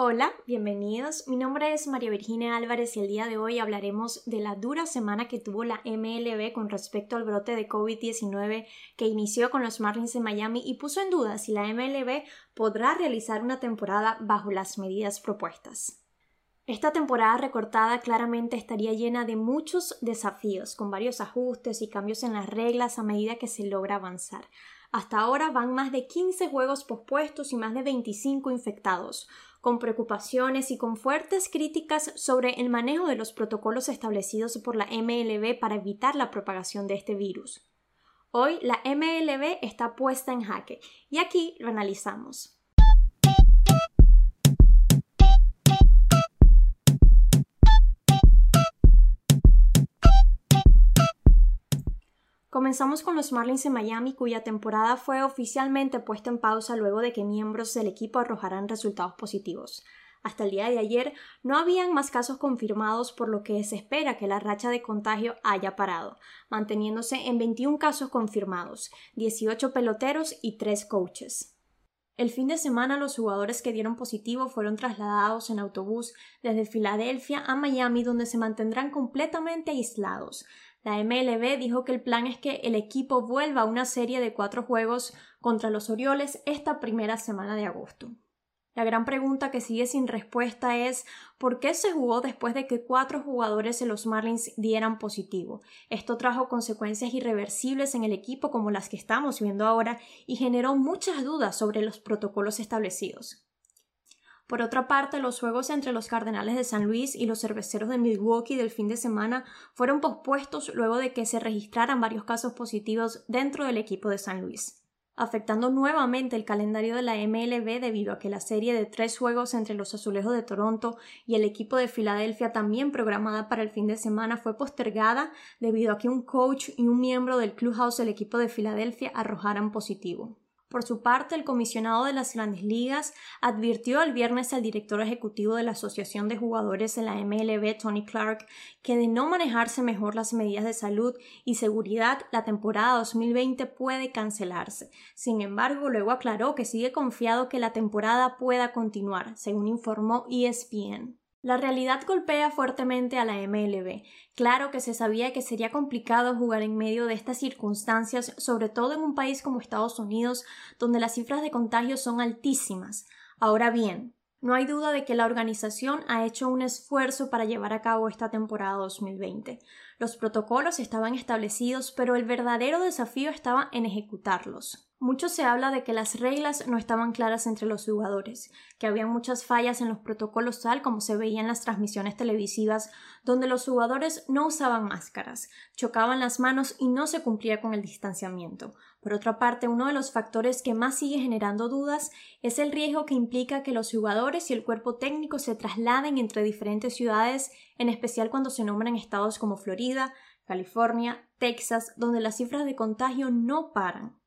Hola, bienvenidos. Mi nombre es María Virginia Álvarez y el día de hoy hablaremos de la dura semana que tuvo la MLB con respecto al brote de COVID-19 que inició con los Marlins de Miami y puso en duda si la MLB podrá realizar una temporada bajo las medidas propuestas. Esta temporada recortada claramente estaría llena de muchos desafíos, con varios ajustes y cambios en las reglas a medida que se logra avanzar. Hasta ahora van más de 15 juegos pospuestos y más de 25 infectados, con preocupaciones y con fuertes críticas sobre el manejo de los protocolos establecidos por la MLB para evitar la propagación de este virus. Hoy la MLB está puesta en jaque y aquí lo analizamos. Comenzamos con los Marlins de Miami, cuya temporada fue oficialmente puesta en pausa luego de que miembros del equipo arrojaran resultados positivos. Hasta el día de ayer no habían más casos confirmados, por lo que se espera que la racha de contagio haya parado, manteniéndose en 21 casos confirmados, 18 peloteros y 3 coaches. El fin de semana los jugadores que dieron positivo fueron trasladados en autobús desde Filadelfia a Miami donde se mantendrán completamente aislados, la MLB dijo que el plan es que el equipo vuelva a una serie de cuatro juegos contra los Orioles esta primera semana de agosto. La gran pregunta que sigue sin respuesta es ¿por qué se jugó después de que cuatro jugadores de los Marlins dieran positivo? Esto trajo consecuencias irreversibles en el equipo como las que estamos viendo ahora y generó muchas dudas sobre los protocolos establecidos. Por otra parte, los juegos entre los Cardenales de San Luis y los Cerveceros de Milwaukee del fin de semana fueron pospuestos luego de que se registraran varios casos positivos dentro del equipo de San Luis, afectando nuevamente el calendario de la MLB debido a que la serie de tres juegos entre los Azulejos de Toronto y el equipo de Filadelfia también programada para el fin de semana fue postergada debido a que un coach y un miembro del clubhouse del equipo de Filadelfia arrojaran positivo. Por su parte, el comisionado de las grandes ligas advirtió el viernes al director ejecutivo de la Asociación de Jugadores de la MLB, Tony Clark, que de no manejarse mejor las medidas de salud y seguridad, la temporada 2020 puede cancelarse. Sin embargo, luego aclaró que sigue confiado que la temporada pueda continuar, según informó ESPN. La realidad golpea fuertemente a la MLB. Claro que se sabía que sería complicado jugar en medio de estas circunstancias, sobre todo en un país como Estados Unidos, donde las cifras de contagios son altísimas. Ahora bien, no hay duda de que la organización ha hecho un esfuerzo para llevar a cabo esta temporada 2020. Los protocolos estaban establecidos, pero el verdadero desafío estaba en ejecutarlos. Mucho se habla de que las reglas no estaban claras entre los jugadores, que había muchas fallas en los protocolos tal como se veía en las transmisiones televisivas, donde los jugadores no usaban máscaras, chocaban las manos y no se cumplía con el distanciamiento. Por otra parte, uno de los factores que más sigue generando dudas es el riesgo que implica que los jugadores y el cuerpo técnico se trasladen entre diferentes ciudades, en especial cuando se nombran estados como California, Texas, donde las cifras de contagio no paran.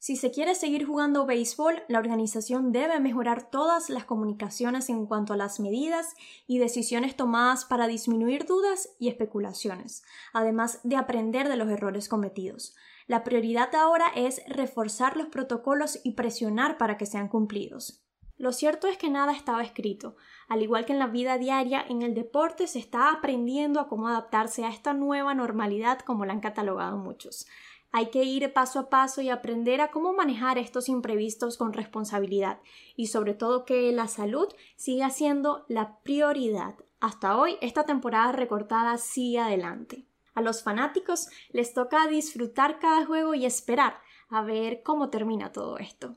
Si se quiere seguir jugando béisbol, la organización debe mejorar todas las comunicaciones en cuanto a las medidas y decisiones tomadas para disminuir dudas y especulaciones, además de aprender de los errores cometidos. La prioridad ahora es reforzar los protocolos y presionar para que sean cumplidos. Lo cierto es que nada estaba escrito. Al igual que en la vida diaria, en el deporte se está aprendiendo a cómo adaptarse a esta nueva normalidad como la han catalogado muchos. Hay que ir paso a paso y aprender a cómo manejar estos imprevistos con responsabilidad y sobre todo que la salud siga siendo la prioridad. Hasta hoy esta temporada recortada sigue adelante. A los fanáticos les toca disfrutar cada juego y esperar a ver cómo termina todo esto.